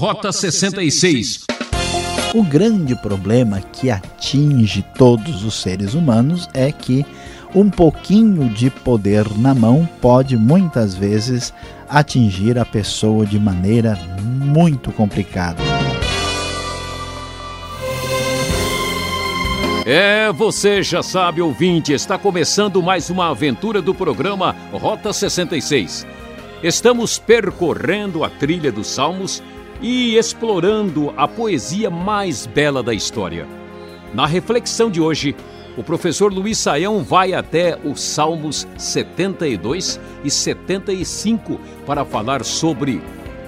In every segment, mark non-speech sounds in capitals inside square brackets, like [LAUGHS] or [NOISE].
Rota 66. O grande problema que atinge todos os seres humanos é que um pouquinho de poder na mão pode muitas vezes atingir a pessoa de maneira muito complicada. É, você já sabe, ouvinte, está começando mais uma aventura do programa Rota 66. Estamos percorrendo a trilha dos Salmos e explorando a poesia mais bela da história. Na reflexão de hoje, o professor Luiz Saião vai até os Salmos 72 e 75 para falar sobre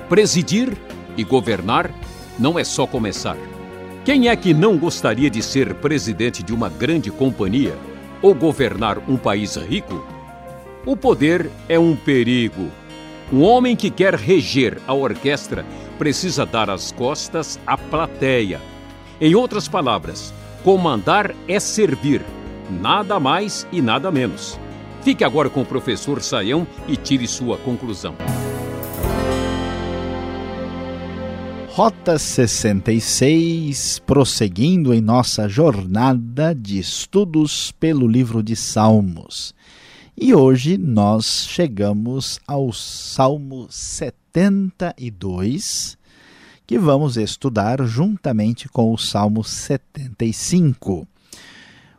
presidir e governar não é só começar. Quem é que não gostaria de ser presidente de uma grande companhia ou governar um país rico? O poder é um perigo. Um homem que quer reger a orquestra precisa dar as costas à plateia. Em outras palavras, comandar é servir, nada mais e nada menos. Fique agora com o professor Saião e tire sua conclusão. Rota 66, prosseguindo em nossa jornada de estudos pelo livro de Salmos. E hoje nós chegamos ao Salmo 72, que vamos estudar juntamente com o Salmo 75.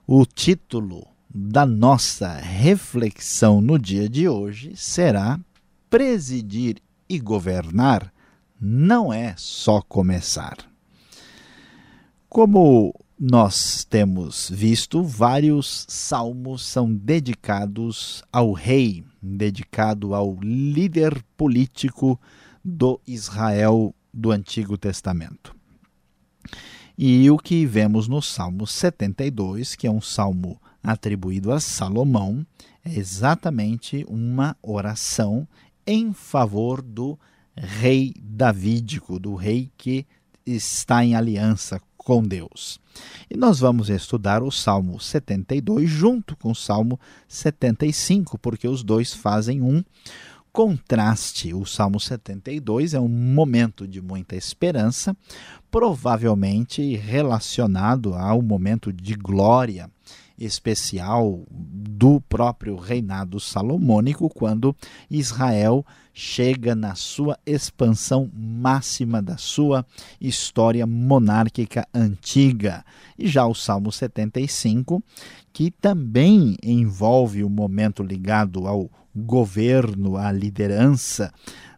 O título da nossa reflexão no dia de hoje será Presidir e Governar não é só começar. Como nós temos visto, vários salmos são dedicados ao rei, dedicado ao líder político do Israel do Antigo Testamento. E o que vemos no Salmo 72, que é um salmo atribuído a Salomão, é exatamente uma oração em favor do rei davídico, do rei que está em aliança com Deus. E nós vamos estudar o Salmo 72 junto com o Salmo 75, porque os dois fazem um contraste. O Salmo 72 é um momento de muita esperança, provavelmente relacionado ao momento de glória especial do próprio reinado salomônico, quando Israel chega na sua expansão máxima da sua história monárquica antiga. E já o Salmo 75, que também envolve o momento ligado ao governo, à liderança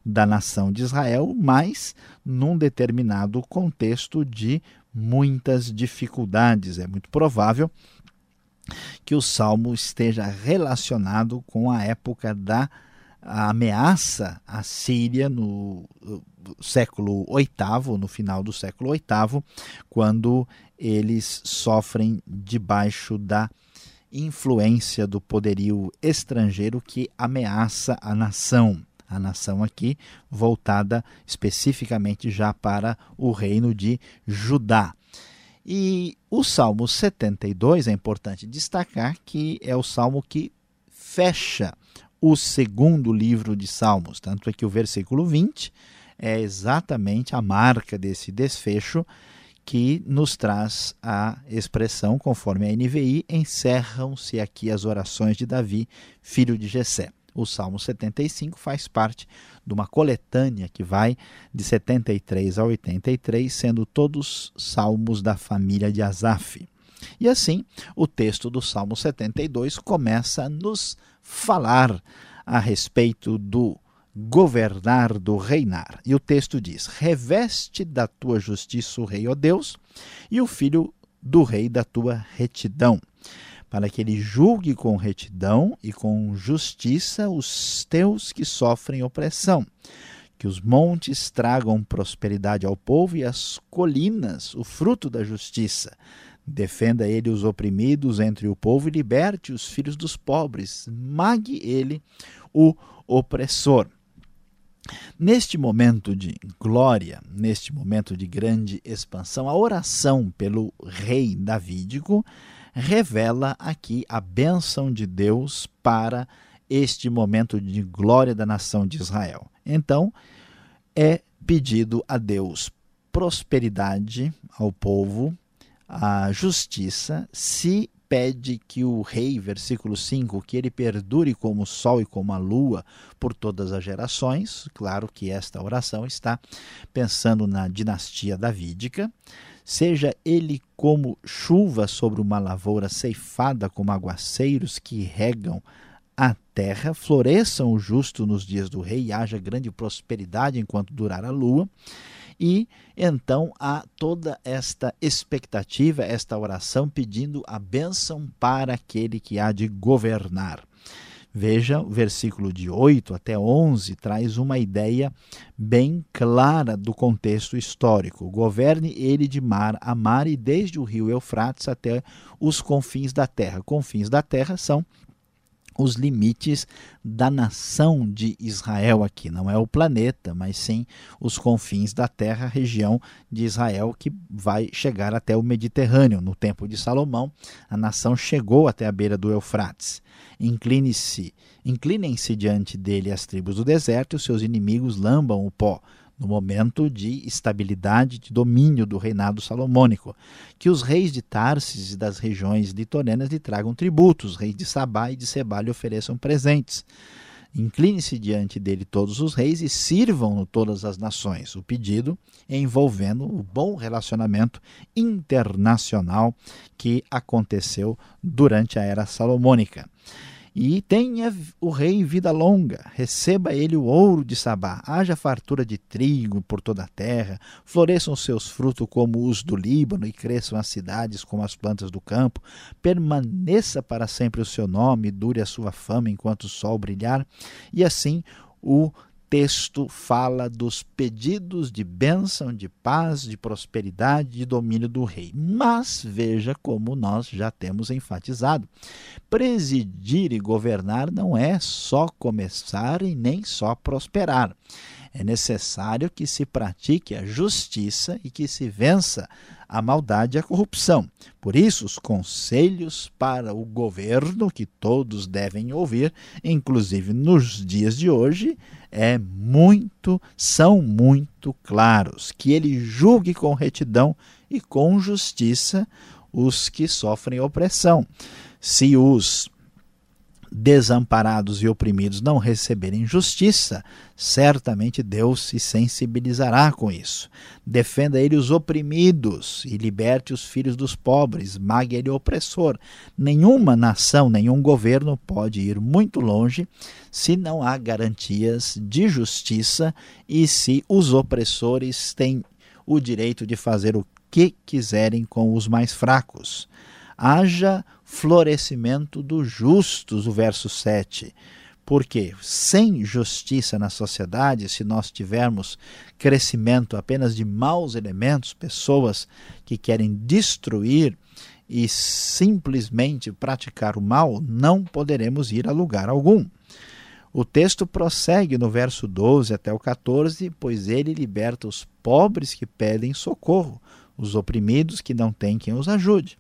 da nação de Israel, mas num determinado contexto de muitas dificuldades. É muito provável que o salmo esteja relacionado com a época da ameaça à Síria no século VIII, no final do século VIII, quando eles sofrem debaixo da influência do poderio estrangeiro que ameaça a nação. A nação aqui voltada especificamente já para o reino de Judá. E o Salmo 72 é importante destacar que é o salmo que fecha o segundo livro de Salmos. Tanto é que o versículo 20 é exatamente a marca desse desfecho que nos traz a expressão, conforme a NVI, encerram-se aqui as orações de Davi, filho de Jessé. O Salmo 75 faz parte de uma coletânea que vai de 73 a 83, sendo todos salmos da família de Asaf. E assim, o texto do Salmo 72 começa a nos falar a respeito do governar, do reinar. E o texto diz: Reveste da tua justiça o rei, ó Deus, e o filho do rei da tua retidão para que ele julgue com retidão e com justiça os teus que sofrem opressão. Que os montes tragam prosperidade ao povo e as colinas o fruto da justiça. Defenda ele os oprimidos entre o povo e liberte os filhos dos pobres. Mague ele o opressor. Neste momento de glória, neste momento de grande expansão, a oração pelo rei davídico revela aqui a bênção de Deus para este momento de glória da nação de Israel. Então, é pedido a Deus prosperidade ao povo, a justiça, se pede que o rei, versículo 5, que ele perdure como o sol e como a lua por todas as gerações. Claro que esta oração está pensando na dinastia davídica. Seja ele como chuva sobre uma lavoura ceifada, como aguaceiros que regam a terra, floresçam o justo nos dias do rei, haja grande prosperidade enquanto durar a lua. E então há toda esta expectativa, esta oração pedindo a bênção para aquele que há de governar. Veja, o versículo de 8 até 11 traz uma ideia bem clara do contexto histórico. Governe ele de mar a mar e desde o rio Eufrates até os confins da terra. Confins da terra são os limites da nação de Israel aqui. Não é o planeta, mas sim os confins da terra, região de Israel que vai chegar até o Mediterrâneo. No tempo de Salomão, a nação chegou até a beira do Eufrates. Incline-se, inclinem-se diante dele as tribos do deserto e os seus inimigos lambam o pó no momento de estabilidade, de domínio do reinado salomônico, que os reis de Tarsis e das regiões litorâneas lhe tragam tributos, os reis de Sabá e de Sebá lhe ofereçam presentes. Incline-se diante dele todos os reis e sirvam-no todas as nações. O pedido envolvendo o bom relacionamento internacional que aconteceu durante a era salomônica. E tenha o rei vida longa, receba ele o ouro de Sabá, haja fartura de trigo por toda a terra, floresçam seus frutos como os do Líbano e cresçam as cidades como as plantas do campo, permaneça para sempre o seu nome, dure a sua fama enquanto o sol brilhar, e assim o texto fala dos pedidos de bênção, de paz, de prosperidade, de domínio do rei. Mas veja como nós já temos enfatizado: presidir e governar não é só começar e nem só prosperar. É necessário que se pratique a justiça e que se vença a maldade e a corrupção. Por isso, os conselhos para o governo que todos devem ouvir, inclusive nos dias de hoje, é muito, são muito claros, que ele julgue com retidão e com justiça os que sofrem opressão. Se os desamparados e oprimidos não receberem justiça, certamente Deus se sensibilizará com isso. Defenda ele os oprimidos e liberte os filhos dos pobres, mague ele o opressor. Nenhuma nação, nenhum governo pode ir muito longe se não há garantias de justiça e se os opressores têm o direito de fazer o que quiserem com os mais fracos haja florescimento dos justos, o verso 7. Porque sem justiça na sociedade, se nós tivermos crescimento apenas de maus elementos, pessoas que querem destruir e simplesmente praticar o mal, não poderemos ir a lugar algum. O texto prossegue no verso 12 até o 14, pois ele liberta os pobres que pedem socorro, os oprimidos que não têm quem os ajude.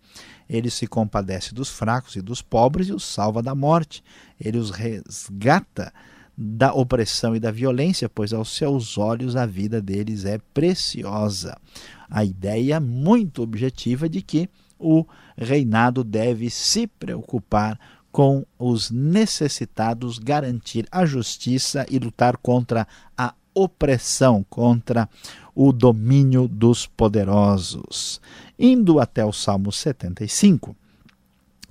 Ele se compadece dos fracos e dos pobres e os salva da morte. Ele os resgata da opressão e da violência, pois aos seus olhos a vida deles é preciosa. A ideia muito objetiva de que o reinado deve se preocupar com os necessitados, garantir a justiça e lutar contra a opressão, contra o domínio dos poderosos. Indo até o Salmo 75,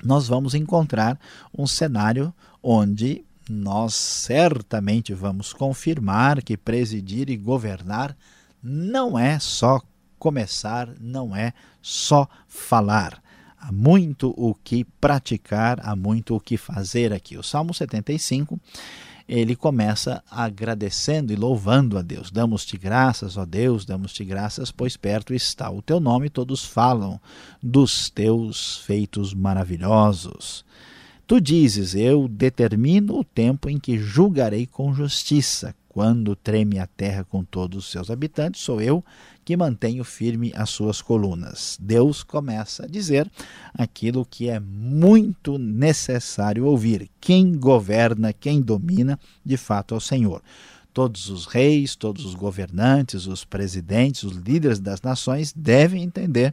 nós vamos encontrar um cenário onde nós certamente vamos confirmar que presidir e governar não é só começar, não é só falar. Há muito o que praticar, há muito o que fazer aqui. O Salmo 75 ele começa agradecendo e louvando a Deus. Damos-te graças, ó Deus, damos-te graças, pois perto está o teu nome, todos falam dos teus feitos maravilhosos. Tu dizes: Eu determino o tempo em que julgarei com justiça. Quando treme a terra com todos os seus habitantes, sou eu que mantenho firme as suas colunas. Deus começa a dizer aquilo que é muito necessário ouvir. Quem governa, quem domina, de fato é o Senhor. Todos os reis, todos os governantes, os presidentes, os líderes das nações devem entender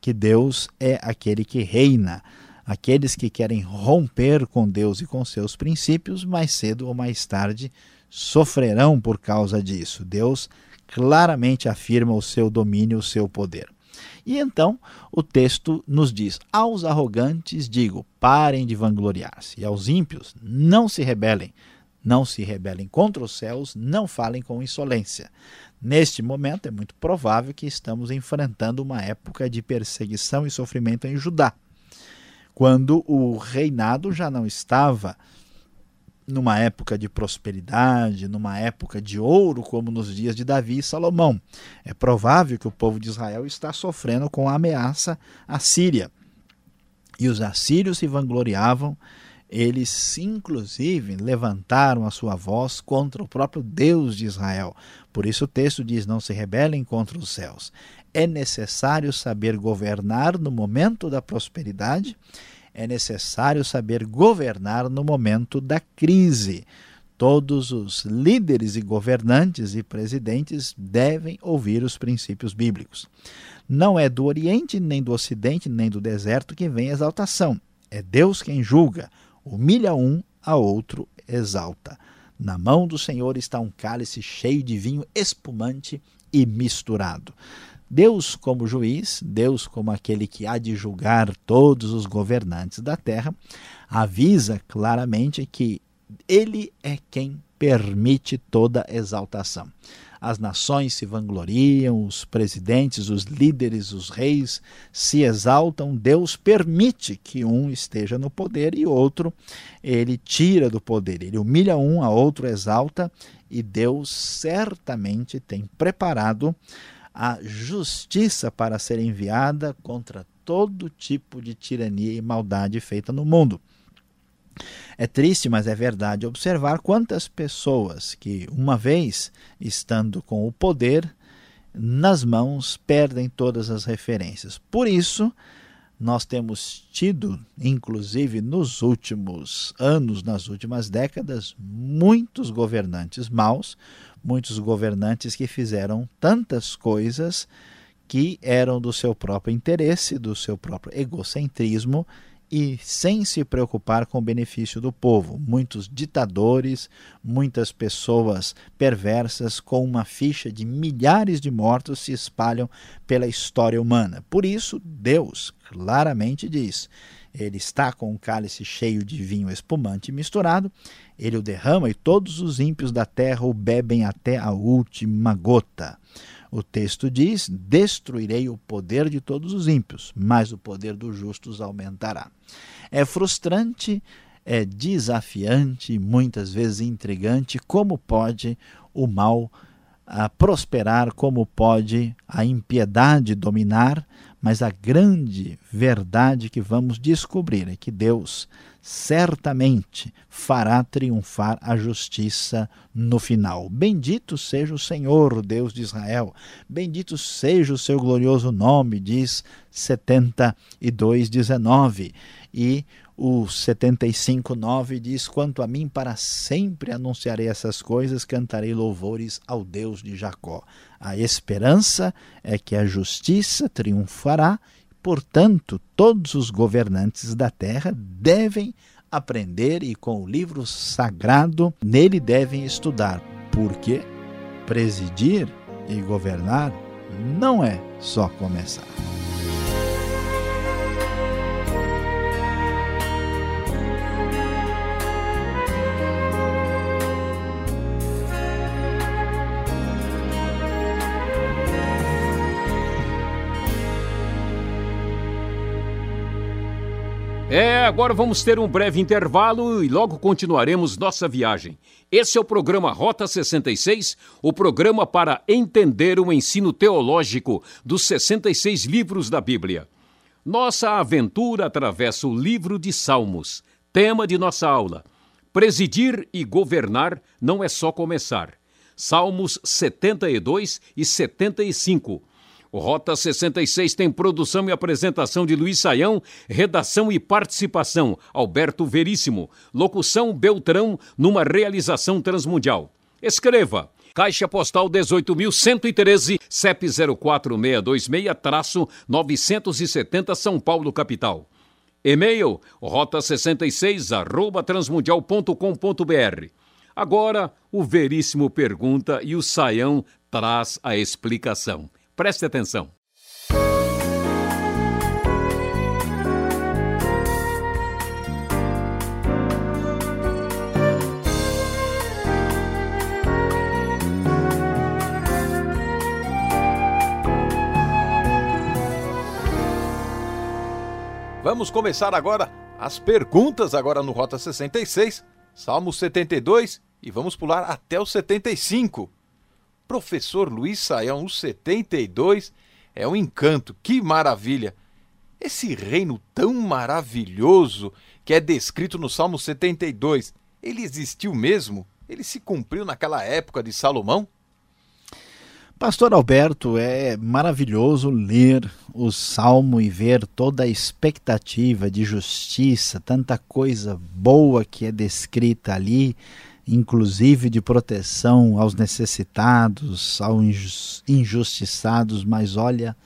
que Deus é aquele que reina. Aqueles que querem romper com Deus e com seus princípios, mais cedo ou mais tarde sofrerão por causa disso. Deus claramente afirma o seu domínio, o seu poder. E então o texto nos diz: Aos arrogantes digo, parem de vangloriar-se, e aos ímpios, não se rebelem. Não se rebelem contra os céus, não falem com insolência. Neste momento, é muito provável que estamos enfrentando uma época de perseguição e sofrimento em Judá, quando o reinado já não estava numa época de prosperidade, numa época de ouro, como nos dias de Davi e Salomão. É provável que o povo de Israel está sofrendo com a ameaça assíria. E os assírios se vangloriavam, eles inclusive levantaram a sua voz contra o próprio Deus de Israel. Por isso o texto diz: Não se rebelem contra os céus. É necessário saber governar no momento da prosperidade é necessário saber governar no momento da crise. Todos os líderes e governantes e presidentes devem ouvir os princípios bíblicos. Não é do Oriente, nem do Ocidente, nem do deserto que vem a exaltação. É Deus quem julga. Humilha um, a outro exalta. Na mão do Senhor está um cálice cheio de vinho espumante e misturado. Deus, como juiz, Deus, como aquele que há de julgar todos os governantes da terra, avisa claramente que ele é quem permite toda exaltação. As nações se vangloriam, os presidentes, os líderes, os reis se exaltam. Deus permite que um esteja no poder e outro ele tira do poder. Ele humilha um, a outro exalta, e Deus certamente tem preparado a justiça para ser enviada contra todo tipo de tirania e maldade feita no mundo. É triste, mas é verdade observar quantas pessoas que, uma vez estando com o poder nas mãos, perdem todas as referências. Por isso, nós temos tido, inclusive nos últimos anos, nas últimas décadas, muitos governantes maus, muitos governantes que fizeram tantas coisas que eram do seu próprio interesse, do seu próprio egocentrismo e sem se preocupar com o benefício do povo. Muitos ditadores, muitas pessoas perversas com uma ficha de milhares de mortos se espalham pela história humana. Por isso, Deus claramente diz: ele está com um cálice cheio de vinho espumante misturado, ele o derrama e todos os ímpios da terra o bebem até a última gota. O texto diz: Destruirei o poder de todos os ímpios, mas o poder dos justos aumentará. É frustrante, é desafiante, muitas vezes intrigante como pode o mal a prosperar, como pode a impiedade dominar, mas a grande verdade que vamos descobrir é que Deus certamente fará triunfar a justiça no final. Bendito seja o Senhor, Deus de Israel. Bendito seja o seu glorioso nome, diz 72:19. E o 75:9 diz: Quanto a mim, para sempre anunciarei essas coisas, cantarei louvores ao Deus de Jacó. A esperança é que a justiça triunfará, portanto, todos os governantes da terra devem aprender e com o livro sagrado nele devem estudar, porque presidir e governar não é só começar. É, agora vamos ter um breve intervalo e logo continuaremos nossa viagem. Esse é o programa Rota 66, o programa para entender o ensino teológico dos 66 livros da Bíblia. Nossa aventura atravessa o livro de Salmos, tema de nossa aula. Presidir e governar não é só começar. Salmos 72 e 75 o Rota 66 tem produção e apresentação de Luiz Saião, redação e participação Alberto Veríssimo, locução Beltrão, numa realização transmundial. Escreva Caixa Postal 18.113, CEP 04626-970 São Paulo, capital. E-mail rota66 arroba transmundial.com.br. Agora, o Veríssimo pergunta e o Saião traz a explicação. Preste atenção. Vamos começar agora as perguntas agora no Rota 66, Salmo 72 e vamos pular até o 75. Professor Luiz Saião, o 72 é um encanto, que maravilha! Esse reino tão maravilhoso que é descrito no Salmo 72, ele existiu mesmo? Ele se cumpriu naquela época de Salomão? Pastor Alberto, é maravilhoso ler o Salmo e ver toda a expectativa de justiça, tanta coisa boa que é descrita ali, inclusive de proteção aos necessitados, aos injustiçados, mas olha,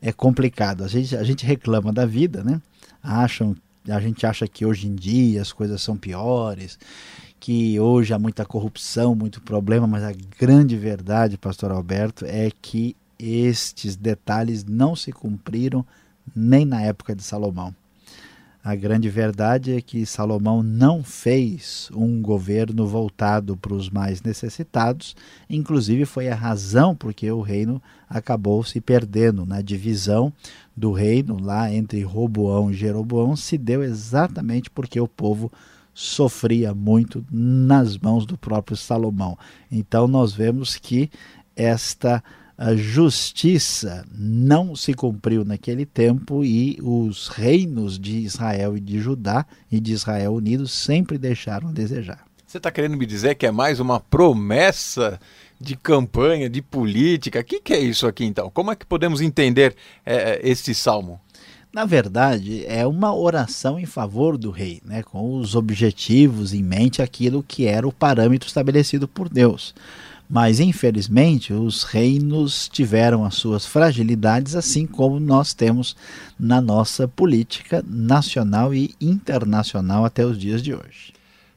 é complicado. A gente, a gente reclama da vida, né? Acham, a gente acha que hoje em dia as coisas são piores que hoje há muita corrupção, muito problema, mas a grande verdade, pastor Alberto, é que estes detalhes não se cumpriram nem na época de Salomão. A grande verdade é que Salomão não fez um governo voltado para os mais necessitados, inclusive foi a razão porque o reino acabou se perdendo na divisão do reino lá entre Roboão e Jeroboão, se deu exatamente porque o povo sofria muito nas mãos do próprio Salomão. Então nós vemos que esta justiça não se cumpriu naquele tempo e os reinos de Israel e de Judá e de Israel unidos sempre deixaram a desejar. Você está querendo me dizer que é mais uma promessa de campanha, de política? O que, que, é isso aqui então? Como é que podemos entender é, este salmo? Na verdade, é uma oração em favor do rei, né, com os objetivos em mente, aquilo que era o parâmetro estabelecido por Deus. Mas, infelizmente, os reinos tiveram as suas fragilidades, assim como nós temos na nossa política nacional e internacional até os dias de hoje.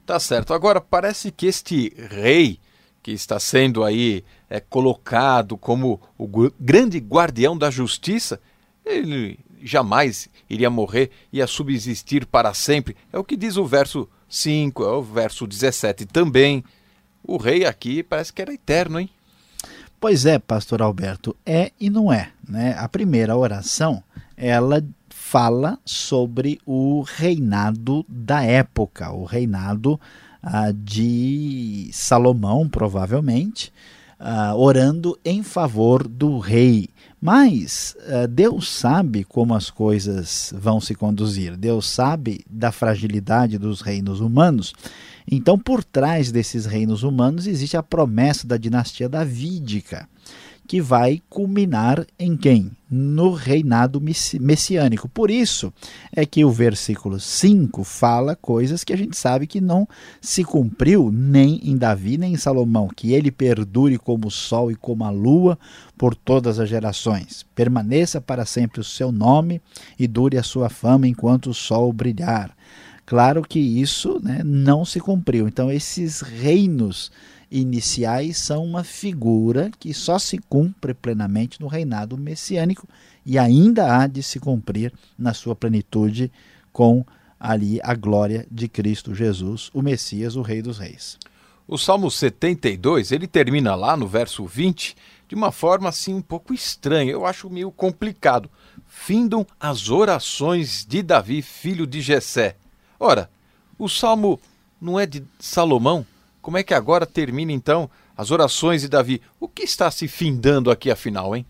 Tá certo. Agora, parece que este rei que está sendo aí é, colocado como o grande guardião da justiça, ele jamais iria morrer, ia subsistir para sempre. É o que diz o verso 5, é o verso 17 também. O rei aqui parece que era eterno, hein? Pois é, pastor Alberto, é e não é. Né? A primeira oração, ela fala sobre o reinado da época, o reinado ah, de Salomão, provavelmente, ah, orando em favor do rei. Mas uh, Deus sabe como as coisas vão se conduzir, Deus sabe da fragilidade dos reinos humanos. Então, por trás desses reinos humanos existe a promessa da dinastia davídica que vai culminar em quem? No reinado messiânico. Por isso é que o versículo 5 fala coisas que a gente sabe que não se cumpriu nem em Davi nem em Salomão, que ele perdure como o sol e como a lua por todas as gerações. Permaneça para sempre o seu nome e dure a sua fama enquanto o sol brilhar. Claro que isso né, não se cumpriu. Então, esses reinos iniciais são uma figura que só se cumpre plenamente no reinado messiânico e ainda há de se cumprir na sua plenitude com ali a glória de Cristo Jesus, o Messias, o Rei dos Reis. O Salmo 72, ele termina lá no verso 20 de uma forma assim um pouco estranha, eu acho meio complicado. Findam as orações de Davi, filho de Jessé. Ora, o salmo não é de Salomão, como é que agora termina então as orações de Davi? O que está se findando aqui afinal, hein?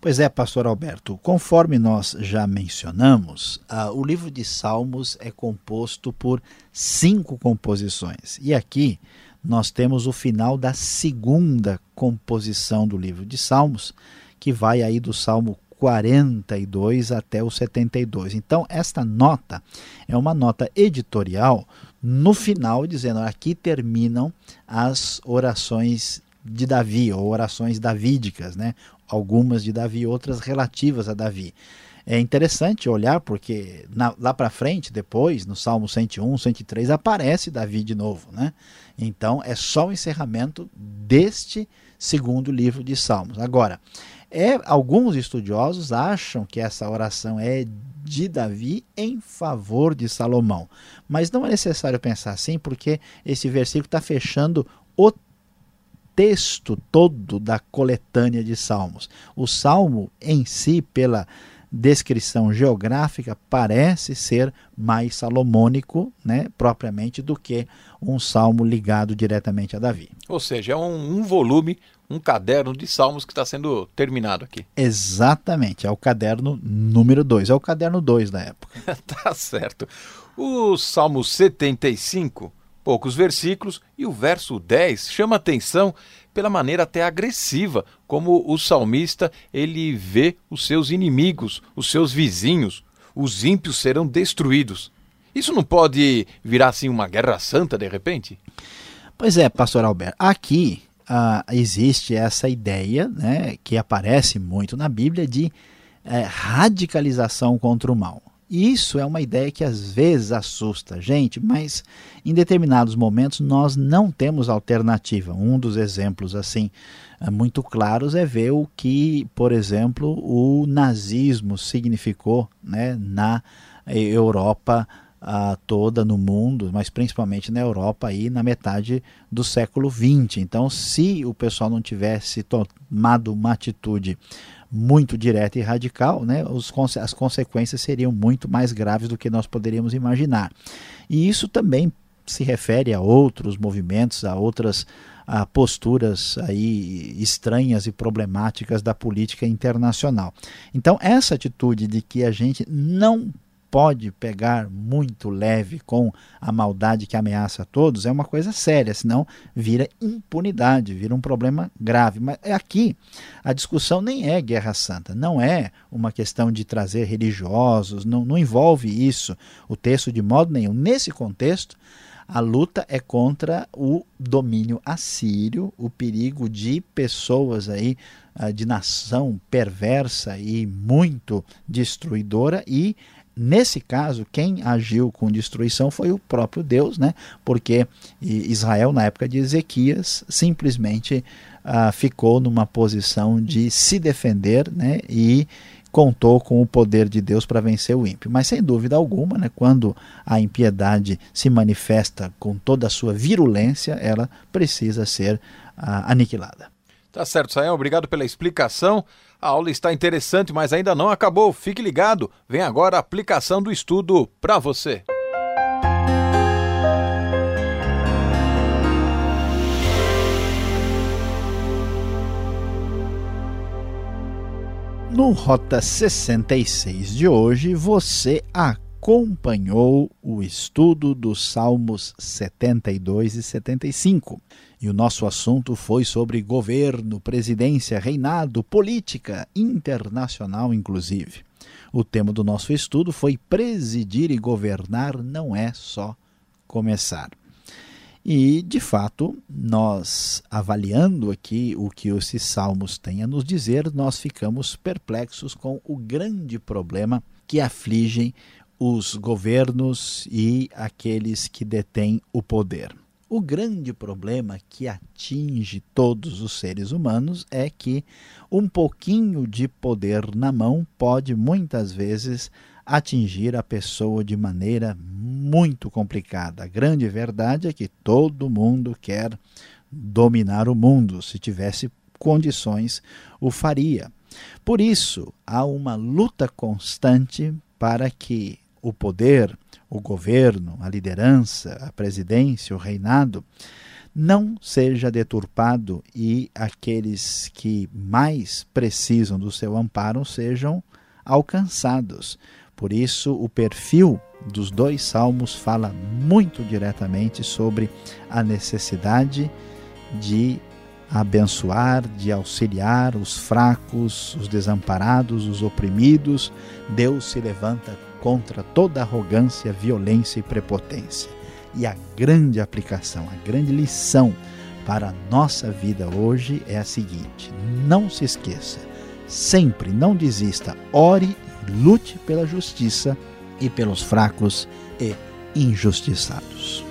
Pois é, pastor Alberto, conforme nós já mencionamos, uh, o livro de Salmos é composto por cinco composições. E aqui nós temos o final da segunda composição do livro de Salmos, que vai aí do Salmo 42 até o 72. Então, esta nota é uma nota editorial no final, dizendo aqui terminam as orações de Davi, ou orações davídicas, né? algumas de Davi, outras relativas a Davi. É interessante olhar porque na, lá para frente, depois, no Salmo 101, 103, aparece Davi de novo. Né? Então é só o encerramento deste segundo livro de Salmos. Agora, é, alguns estudiosos acham que essa oração é de Davi em favor de Salomão. Mas não é necessário pensar assim, porque esse versículo está fechando o texto todo da coletânea de Salmos. O salmo em si, pela descrição geográfica, parece ser mais salomônico, né, propriamente, do que um salmo ligado diretamente a Davi. Ou seja, é um, um volume um caderno de salmos que está sendo terminado aqui. Exatamente, é o caderno número 2, é o caderno 2 da época. [LAUGHS] tá certo. O Salmo 75, poucos versículos, e o verso 10 chama atenção pela maneira até agressiva como o salmista ele vê os seus inimigos, os seus vizinhos, os ímpios serão destruídos. Isso não pode virar assim uma guerra santa de repente? Pois é, pastor Alberto. Aqui existe essa ideia, né, que aparece muito na Bíblia, de é, radicalização contra o mal. Isso é uma ideia que às vezes assusta a gente, mas em determinados momentos nós não temos alternativa. Um dos exemplos assim eh, muito claros é ver o que, por exemplo, o nazismo significou né, na Europa uh, toda no mundo, mas principalmente na Europa aí na metade do século XX. Então, se o pessoal não tivesse tomado uma atitude muito direta e radical, né, os, as consequências seriam muito mais graves do que nós poderíamos imaginar. E isso também se refere a outros movimentos, a outras a posturas aí estranhas e problemáticas da política internacional. Então, essa atitude de que a gente não pode pegar muito leve com a maldade que ameaça a todos é uma coisa séria, senão vira impunidade, vira um problema grave. Mas é aqui a discussão nem é guerra santa, não é uma questão de trazer religiosos, não, não envolve isso o texto de modo nenhum. Nesse contexto, a luta é contra o domínio assírio, o perigo de pessoas aí ah, de nação perversa e muito destruidora e Nesse caso, quem agiu com destruição foi o próprio Deus, né? porque Israel, na época de Ezequias, simplesmente uh, ficou numa posição de se defender né? e contou com o poder de Deus para vencer o ímpio. Mas sem dúvida alguma, né, quando a impiedade se manifesta com toda a sua virulência, ela precisa ser uh, aniquilada. Tá certo, Sayão. Obrigado pela explicação. A aula está interessante, mas ainda não acabou. Fique ligado. Vem agora a aplicação do estudo para você. No Rota 66 de hoje, você acompanhou o estudo dos Salmos 72 e 75. E o nosso assunto foi sobre governo, presidência, reinado, política internacional, inclusive. O tema do nosso estudo foi presidir e governar não é só começar. E, de fato, nós avaliando aqui o que esses salmos têm a nos dizer, nós ficamos perplexos com o grande problema que afligem os governos e aqueles que detêm o poder. O grande problema que atinge todos os seres humanos é que um pouquinho de poder na mão pode muitas vezes atingir a pessoa de maneira muito complicada. A grande verdade é que todo mundo quer dominar o mundo. Se tivesse condições, o faria. Por isso, há uma luta constante para que o poder o governo, a liderança, a presidência, o reinado, não seja deturpado e aqueles que mais precisam do seu amparo sejam alcançados. Por isso, o perfil dos dois salmos fala muito diretamente sobre a necessidade de abençoar, de auxiliar os fracos, os desamparados, os oprimidos. Deus se levanta contra toda arrogância, violência e prepotência. E a grande aplicação, a grande lição para a nossa vida hoje é a seguinte: não se esqueça, sempre não desista, ore e lute pela justiça e pelos fracos e injustiçados.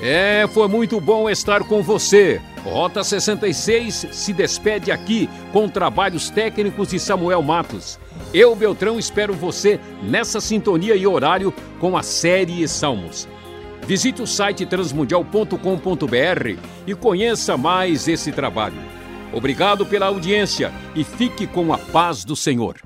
É, foi muito bom estar com você. Rota 66 se despede aqui com trabalhos técnicos de Samuel Matos. Eu, Beltrão, espero você nessa sintonia e horário com a série Salmos. Visite o site transmundial.com.br e conheça mais esse trabalho. Obrigado pela audiência e fique com a paz do Senhor.